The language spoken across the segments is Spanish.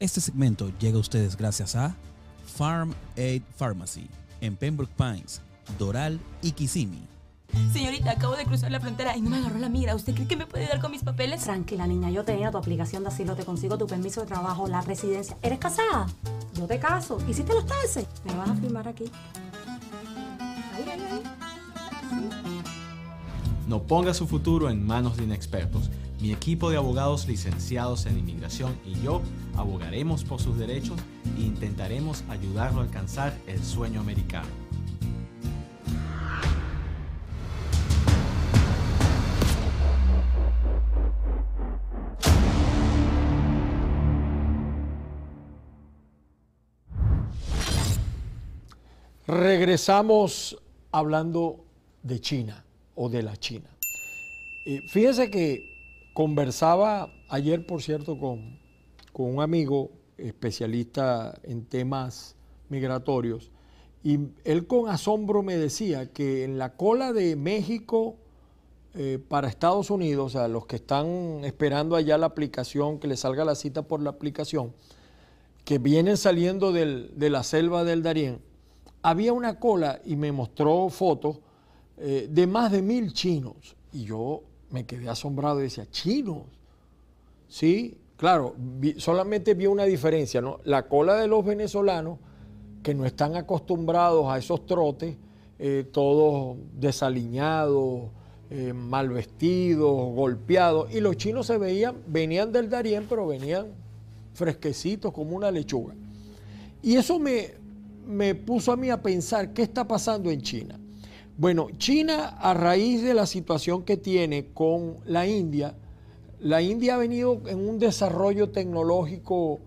Este segmento llega a ustedes gracias a Farm Aid Pharmacy en Pembroke Pines, Doral y Kissimmee. Señorita, acabo de cruzar la frontera y no me agarró la mira. ¿Usted cree que me puede dar con mis papeles? Tranquila, niña, yo te lleno tu aplicación de asilo, te consigo tu permiso de trabajo, la residencia. ¿Eres casada? Yo te caso. ¿Hiciste los taxes? Me vas a firmar aquí. Ahí, ahí, ahí. No ponga su futuro en manos de inexpertos. Mi equipo de abogados licenciados en inmigración y yo abogaremos por sus derechos e intentaremos ayudarlo a alcanzar el sueño americano. Regresamos hablando de China o de la China. Eh, fíjense que conversaba ayer, por cierto, con, con un amigo especialista en temas migratorios y él con asombro me decía que en la cola de México eh, para Estados Unidos, o sea, los que están esperando allá la aplicación, que les salga la cita por la aplicación, que vienen saliendo de la selva del Darién, había una cola y me mostró fotos eh, de más de mil chinos. Y yo me quedé asombrado y decía, ¿chinos? Sí, claro, solamente vi una diferencia, ¿no? La cola de los venezolanos, que no están acostumbrados a esos trotes, eh, todos desaliñados, eh, mal vestidos, golpeados, y los chinos se veían, venían del Darién, pero venían fresquecitos como una lechuga. Y eso me, me puso a mí a pensar qué está pasando en China. Bueno, China a raíz de la situación que tiene con la India, la India ha venido en un desarrollo tecnológico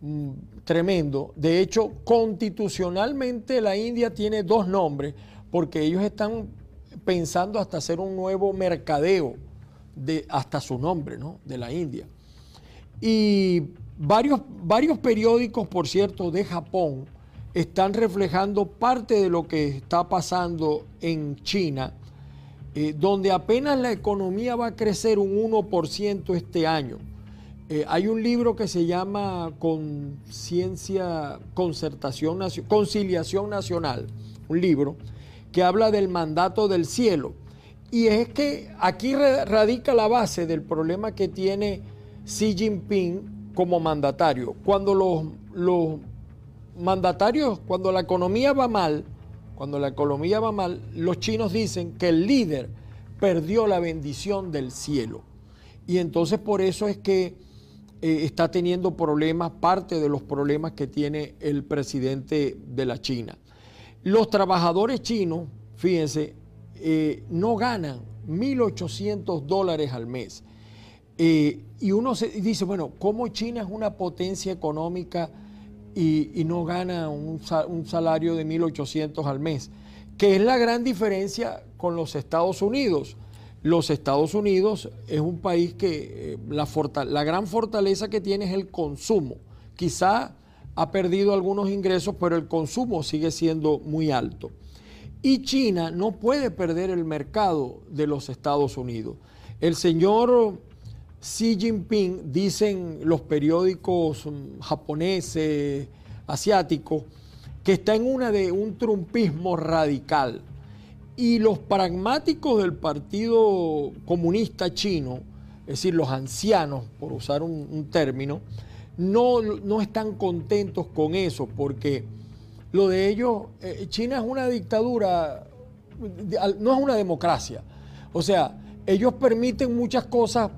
mm, tremendo. De hecho, constitucionalmente la India tiene dos nombres porque ellos están pensando hasta hacer un nuevo mercadeo de hasta su nombre, ¿no? De la India. Y varios, varios periódicos, por cierto, de Japón están reflejando parte de lo que está pasando en China, eh, donde apenas la economía va a crecer un 1% este año. Eh, hay un libro que se llama Conciencia, Concertación, Conciliación Nacional, un libro que habla del mandato del cielo. Y es que aquí ra- radica la base del problema que tiene Xi Jinping como mandatario. Cuando los, los mandatarios, cuando la economía va mal, cuando la economía va mal, los chinos dicen que el líder perdió la bendición del cielo. Y entonces por eso es que eh, está teniendo problemas, parte de los problemas que tiene el presidente de la China. Los trabajadores chinos, fíjense, eh, no ganan 1.800 dólares al mes. Eh, y uno se dice, bueno, ¿cómo China es una potencia económica y, no gana un, sa- un salario de 1.800 al mes? Que es la gran diferencia con los Estados Unidos. Los Estados Unidos es un país que eh, la gran fortaleza que tiene es el consumo. Quizá ha perdido algunos ingresos, pero el consumo sigue siendo muy alto. Y China no puede perder el mercado de los Estados Unidos. El señor Xi Jinping, dicen los periódicos mm, japoneses, asiáticos, que está en una de un trumpismo radical. Y los pragmáticos del Partido Comunista Chino, es decir, los ancianos, por usar un, término, no, no están contentos con eso, porque lo de ellos, eh, China es una dictadura, no es una democracia. O sea, ellos permiten muchas cosas,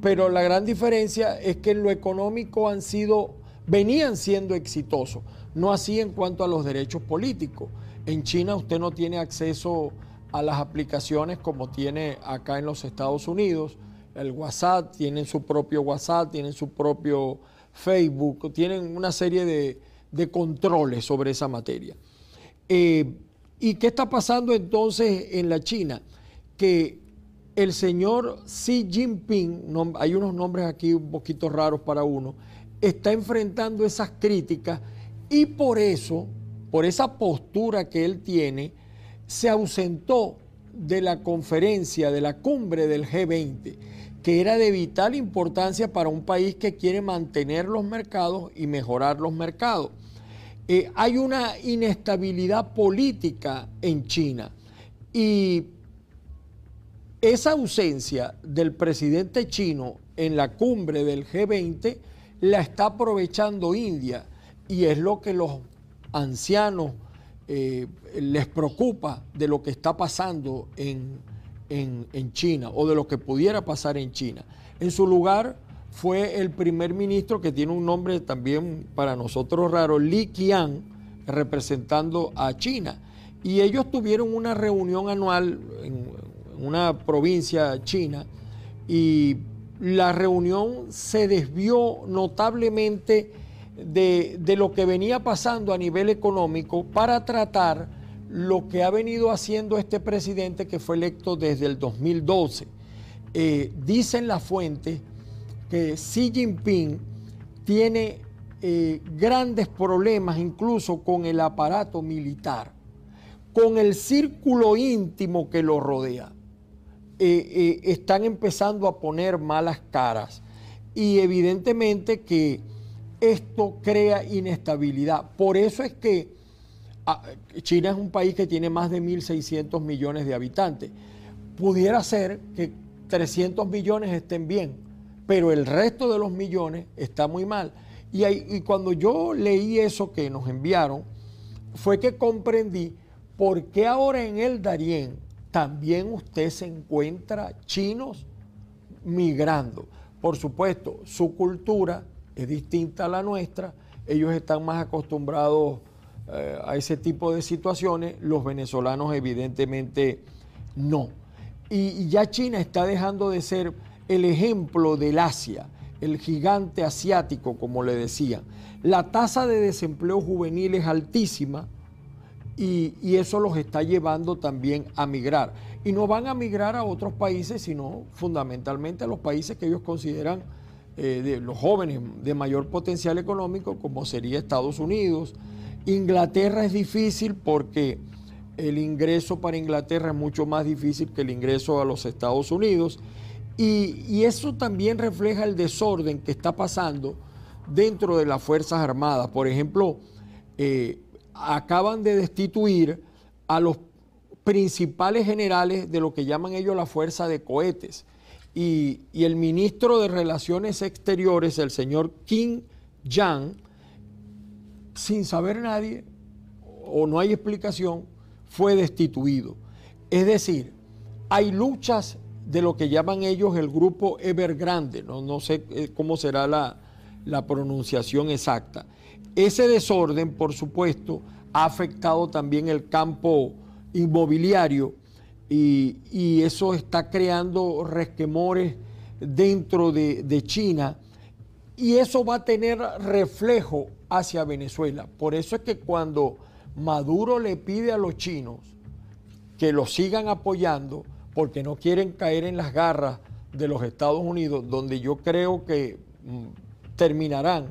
pero la gran diferencia es que en lo económico han sido, venían siendo exitosos, no así en cuanto a los derechos políticos. En China usted no tiene acceso a las aplicaciones como tiene acá en los Estados Unidos. El WhatsApp, tienen su propio WhatsApp, tienen su propio Facebook, tienen una serie de, de controles sobre esa materia. Eh, ¿Y qué está pasando entonces en la China? Que el señor Xi Jinping, hay unos nombres aquí un poquito raros para uno, está enfrentando esas críticas y por eso, por esa postura que él tiene, se ausentó de la conferencia, de la cumbre del G20, que era de vital importancia para un país que quiere mantener los mercados y mejorar los mercados. Eh, hay una inestabilidad política en China y esa ausencia del presidente chino en la cumbre del G20 la está aprovechando India y es lo que los ancianos eh, les preocupa de lo que está pasando en, en, China o de lo que pudiera pasar en China. En su lugar fue el primer ministro que tiene un nombre también para nosotros raro, Li Qiang, representando a China. Y ellos tuvieron una reunión anual en una provincia china y la reunión se desvió notablemente de, de, lo que venía pasando a nivel económico para tratar lo que ha venido haciendo este presidente que fue electo desde el 2012. Eh, dicen las fuentes que Xi Jinping tiene eh, grandes problemas incluso con el aparato militar, con el círculo íntimo que lo rodea. Eh, están empezando a poner malas caras y evidentemente que esto crea inestabilidad. Por eso es que ah, China es un país que tiene más de 1.600 millones de habitantes. Pudiera ser que 300 millones estén bien, pero el resto de los millones está muy mal. Y, y cuando yo leí eso que nos enviaron, fue que comprendí por qué ahora en el Darién también usted se encuentra chinos migrando. Por supuesto, su cultura es distinta a la nuestra, ellos están más acostumbrados eh, a ese tipo de situaciones, los venezolanos evidentemente no. Y, ya China está dejando de ser el ejemplo del Asia, el gigante asiático, como le decían. La tasa de desempleo juvenil es altísima y, eso los está llevando también a migrar. Y no van a migrar a otros países, sino fundamentalmente a los países que ellos consideran eh, de los jóvenes de mayor potencial económico, como sería Estados Unidos. Inglaterra es difícil porque el ingreso para Inglaterra es mucho más difícil que el ingreso a los Estados Unidos. Y, eso también refleja el desorden que está pasando dentro de las Fuerzas Armadas. Por ejemplo, eh, acaban de destituir a los principales generales de lo que llaman ellos la Fuerza de Cohetes y, el ministro de Relaciones Exteriores, el señor Kim Jong, sin saber nadie o no hay explicación, fue destituido. Es decir, hay luchas de lo que llaman ellos el grupo Evergrande, no, no sé eh, cómo será la, la pronunciación exacta. Ese desorden, por supuesto, ha afectado también el campo inmobiliario y, eso está creando resquemores dentro de, de China y eso va a tener reflejo hacia Venezuela. Por eso es que cuando Maduro le pide a los chinos que lo sigan apoyando, porque no quieren caer en las garras de los Estados Unidos, donde yo creo que mm, terminarán,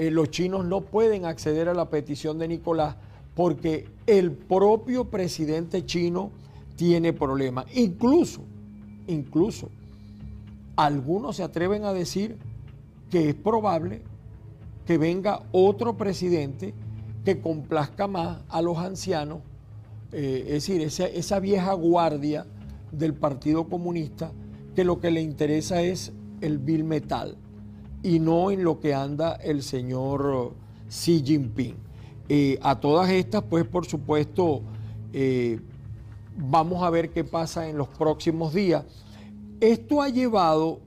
eh, los chinos no pueden acceder a la petición de Nicolás porque el propio presidente chino tiene problemas. Incluso, incluso, algunos se atreven a decir que es probable que venga otro presidente que complazca más a los ancianos, eh, es decir, esa, esa vieja guardia del Partido Comunista, que lo que le interesa es el bill metal y no en lo que anda el señor Xi Jinping. Eh, a todas estas, pues por supuesto, eh, Vamos a ver qué pasa en los próximos días. Esto ha llevado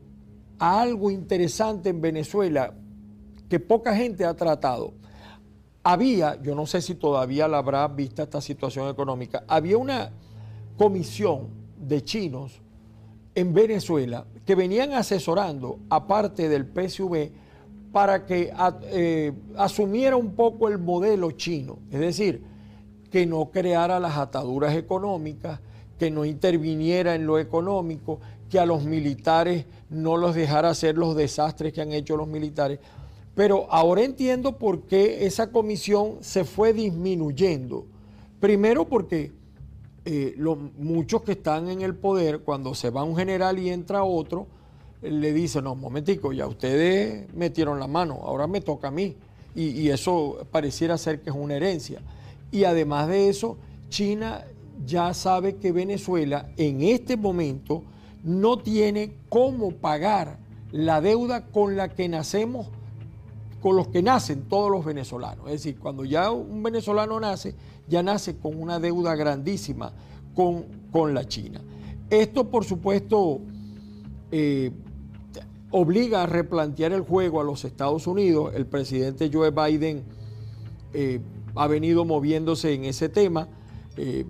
a algo interesante en Venezuela que poca gente ha tratado. Había, yo no sé si todavía la habrá vista esta situación económica, había una comisión de chinos en Venezuela que venían asesorando, aparte del PSV, para que eh, asumiera un poco el modelo chino. Es decir, que no creara las ataduras económicas, que no interviniera en lo económico, que a los militares no los dejara hacer los desastres que han hecho los militares. Pero ahora entiendo por qué esa comisión se fue disminuyendo. Primero porque eh, los, muchos que están en el poder, cuando se va un general y entra otro, le dice, no, momentico, ya ustedes metieron la mano, ahora me toca a mí. Y, y eso pareciera ser que es una herencia. Y además de eso, China ya sabe que Venezuela en este momento no tiene cómo pagar la deuda con la que nacemos, con los que nacen todos los venezolanos. Es decir, cuando ya un venezolano nace, ya nace con una deuda grandísima con, con la China. Esto, por supuesto, eh, obliga a replantear el juego a los Estados Unidos. El presidente Joe Biden eh, ha venido moviéndose en ese tema. Eh,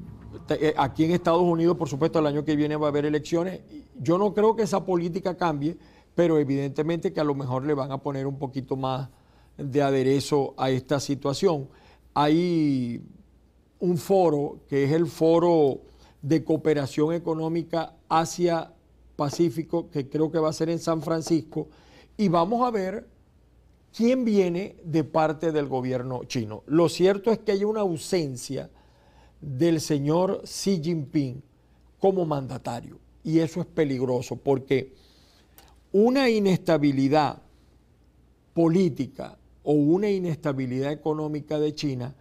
aquí en Estados Unidos, por supuesto, el año que viene va a haber elecciones. Yo no creo que esa política cambie, pero evidentemente que a lo mejor le van a poner un poquito más de aderezo a esta situación. Hay un foro que es el foro de cooperación económica Asia-Pacífico, que creo que va a ser en San Francisco, y vamos a ver quién viene de parte del gobierno chino. Lo cierto es que hay una ausencia del señor Xi Jinping como mandatario, y eso es peligroso porque una inestabilidad política o una inestabilidad económica de China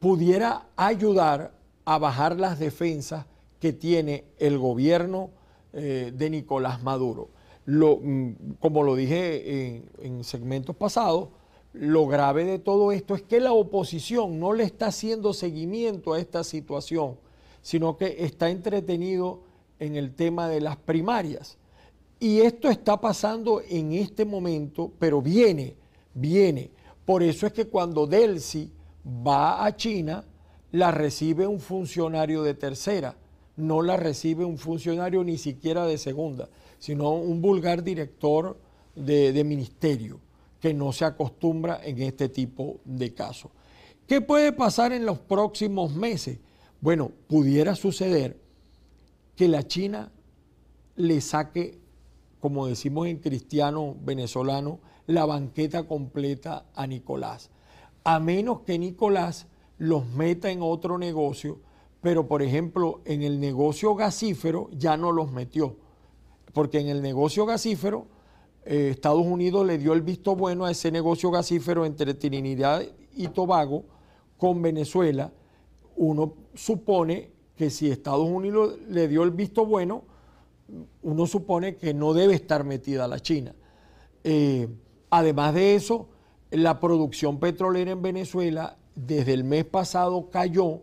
pudiera ayudar a bajar las defensas que tiene el gobierno eh, de Nicolás Maduro. Mm, como lo dije en, en segmentos pasados, lo grave de todo esto es que la oposición no le está haciendo seguimiento a esta situación, sino que está entretenido en el tema de las primarias. Y esto está pasando en este momento, pero viene, viene. Por eso es que cuando Delcy va a China, la recibe un funcionario de tercera, no la recibe un funcionario ni siquiera de segunda, sino un vulgar director de, ministerio que no se acostumbra en este tipo de casos. ¿Qué puede pasar en los próximos meses? Bueno, pudiera suceder que la China le saque, como decimos en cristiano venezolano, la banqueta completa a Nicolás. A menos que Nicolás los meta en otro negocio, pero por ejemplo en el negocio gasífero ya no los metió, porque en el negocio gasífero eh, Estados Unidos le dio el visto bueno a ese negocio gasífero entre Trinidad y Tobago con Venezuela. Uno supone que si Estados Unidos le dio el visto bueno, uno supone que no debe estar metida la China. Eh, además de eso, la producción petrolera en Venezuela desde el mes pasado cayó.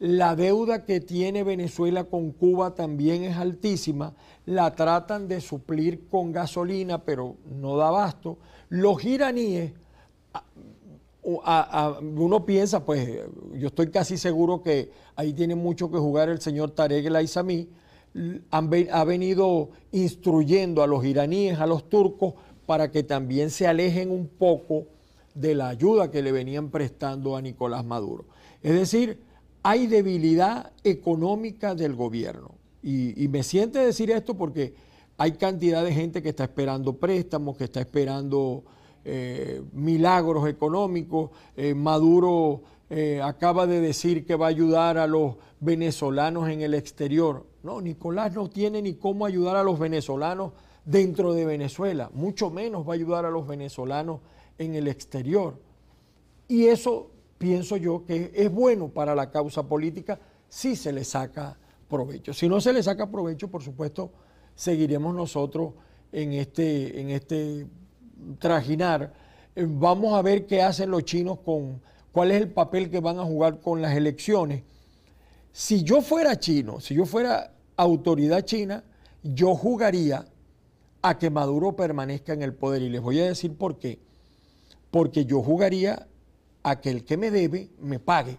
La deuda que tiene Venezuela con Cuba también es altísima. La tratan de suplir con gasolina, pero no da abasto. Los iraníes, uno piensa, pues yo estoy casi seguro que ahí tiene mucho que jugar el señor Tarek El ha venido instruyendo a los iraníes, a los turcos, para que también se alejen un poco de la ayuda que le venían prestando a Nicolás Maduro. Es decir, hay debilidad económica del gobierno. Y, me siente decir esto porque hay cantidad de gente que está esperando préstamos, que está esperando eh, milagros económicos. Eh, Maduro eh, acaba de decir que va a ayudar a los venezolanos en el exterior. No, Nicolás no tiene ni cómo ayudar a los venezolanos dentro de Venezuela, mucho menos va a ayudar a los venezolanos en el exterior. Y eso pienso yo que es bueno para la causa política si se le saca provecho. Si no se le saca provecho, por supuesto, seguiremos nosotros en este, en este trajinar. Eh, vamos a ver qué hacen los chinos con cuál es el papel que van a jugar con las elecciones. Si yo fuera chino, si yo fuera autoridad china, yo jugaría a que Maduro permanezca en el poder. Y les voy a decir por qué porque yo jugaría a que el que me debe me pague.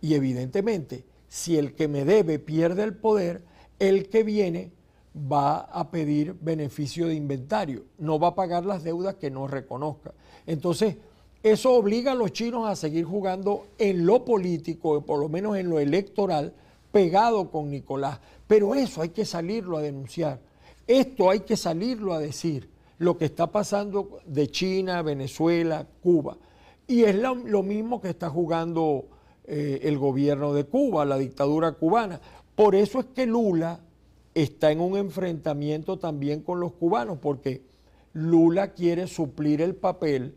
Y evidentemente, si el que me debe pierde el poder, el que viene va a pedir beneficio de inventario, no va a pagar las deudas que no reconozca. Entonces, eso obliga a los chinos a seguir jugando en lo político, por lo menos en lo electoral, pegado con Nicolás. Pero eso hay que salirlo a denunciar. Esto hay que salirlo a decir lo que está pasando de China, Venezuela, Cuba. Y es lo, mismo que está jugando eh, el gobierno de Cuba, la dictadura cubana. Por eso es que Lula está en un enfrentamiento también con los cubanos, porque Lula quiere suplir el papel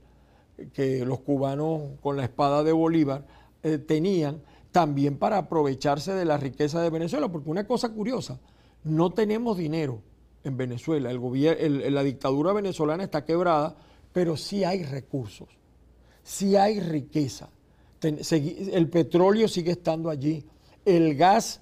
que los cubanos con la espada de Bolívar eh, tenían, también para aprovecharse de la riqueza de Venezuela, porque una cosa curiosa, no tenemos dinero en Venezuela, el la dictadura venezolana está quebrada, pero sí hay recursos, sí hay riqueza, el petróleo sigue estando allí, el gas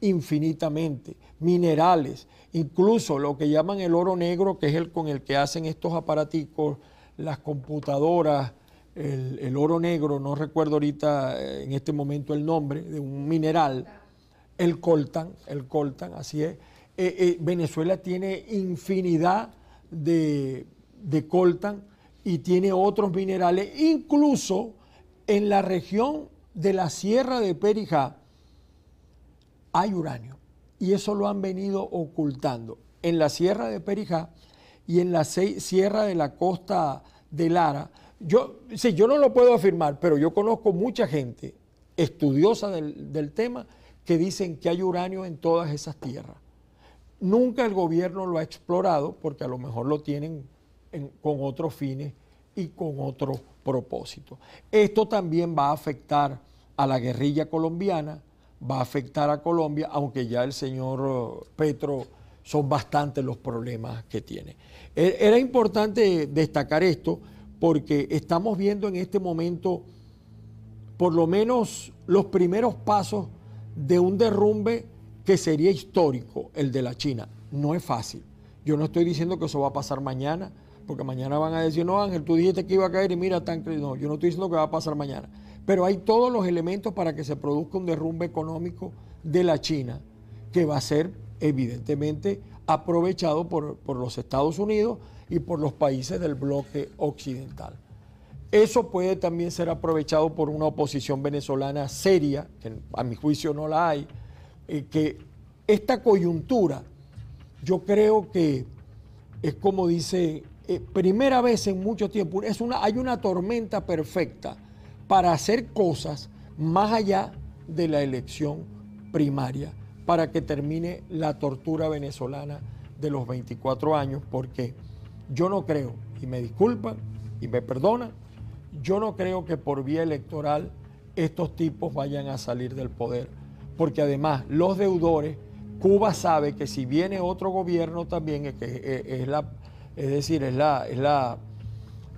infinitamente, minerales, incluso lo que llaman el oro negro, que es el con el que hacen estos aparaticos, las computadoras, el, oro negro, no recuerdo ahorita eh, en este momento el nombre, de un mineral, el coltan, el coltan, así es. Eh, eh, Venezuela tiene infinidad de, de coltan y tiene otros minerales, incluso en la región de la Sierra de Perijá hay uranio y eso lo han venido ocultando. En la Sierra de Perijá y en la Sierra de la Costa de Lara, yo, sí, yo no lo puedo afirmar, pero yo conozco mucha gente estudiosa del, tema que dicen que hay uranio en todas esas tierras. Nunca el gobierno lo ha explorado porque a lo mejor lo tienen con otros fines y con otro propósito. Esto también va a afectar a la guerrilla colombiana, va a afectar a Colombia, aunque ya el señor eh, Petro son bastantes los problemas que tiene. E, era importante destacar esto porque estamos viendo en este momento por lo menos los primeros pasos de un derrumbe que sería histórico, el de la China. No es fácil. Yo no estoy diciendo que eso va a pasar mañana, porque mañana van a decir, no Ángel, tú dijiste que iba a caer y mira, tan no, yo no estoy diciendo que va a pasar mañana. Pero hay todos los elementos para que se produzca un derrumbe económico de la China, que va a ser evidentemente aprovechado por, los Estados Unidos y por los países del bloque occidental. Eso puede también ser aprovechado por una oposición venezolana seria, que a mi juicio no la hay, eh, que esta coyuntura yo creo que es como dice, eh, primera vez en mucho tiempo, es una, hay una tormenta perfecta para hacer cosas más allá de la elección primaria, para que termine la tortura venezolana de los 24 años, porque yo no creo, y me disculpan y me perdonan, yo no creo que por vía electoral estos tipos vayan a salir del poder, porque además los deudores, Cuba sabe que si viene otro gobierno también, es, que es, la, es decir, es la, es la,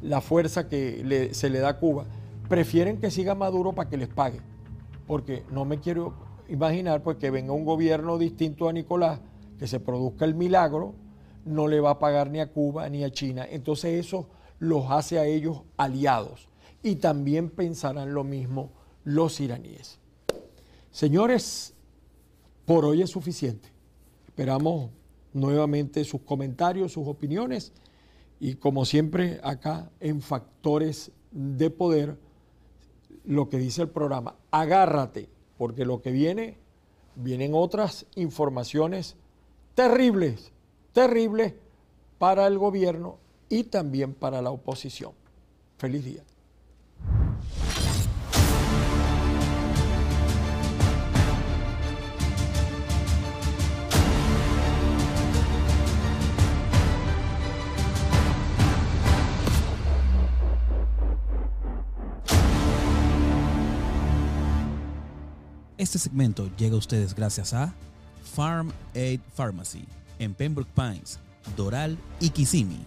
la fuerza que se le da a Cuba, prefieren que siga Maduro para que les pague. Porque no me quiero imaginar pues, que venga un gobierno distinto a Nicolás, que se produzca el milagro, no le va a pagar ni a Cuba ni a China. Entonces eso los hace a ellos aliados. Y también pensarán lo mismo los iraníes. Señores, por hoy es suficiente. Esperamos nuevamente sus comentarios, sus opiniones y como siempre acá en Factores de Poder lo que dice el programa, agárrate, porque lo que viene, vienen otras informaciones terribles, terribles para el gobierno y también para la oposición. Feliz día. Este segmento llega a ustedes gracias a Farm Aid Pharmacy en Pembroke Pines, Doral y Kissimmee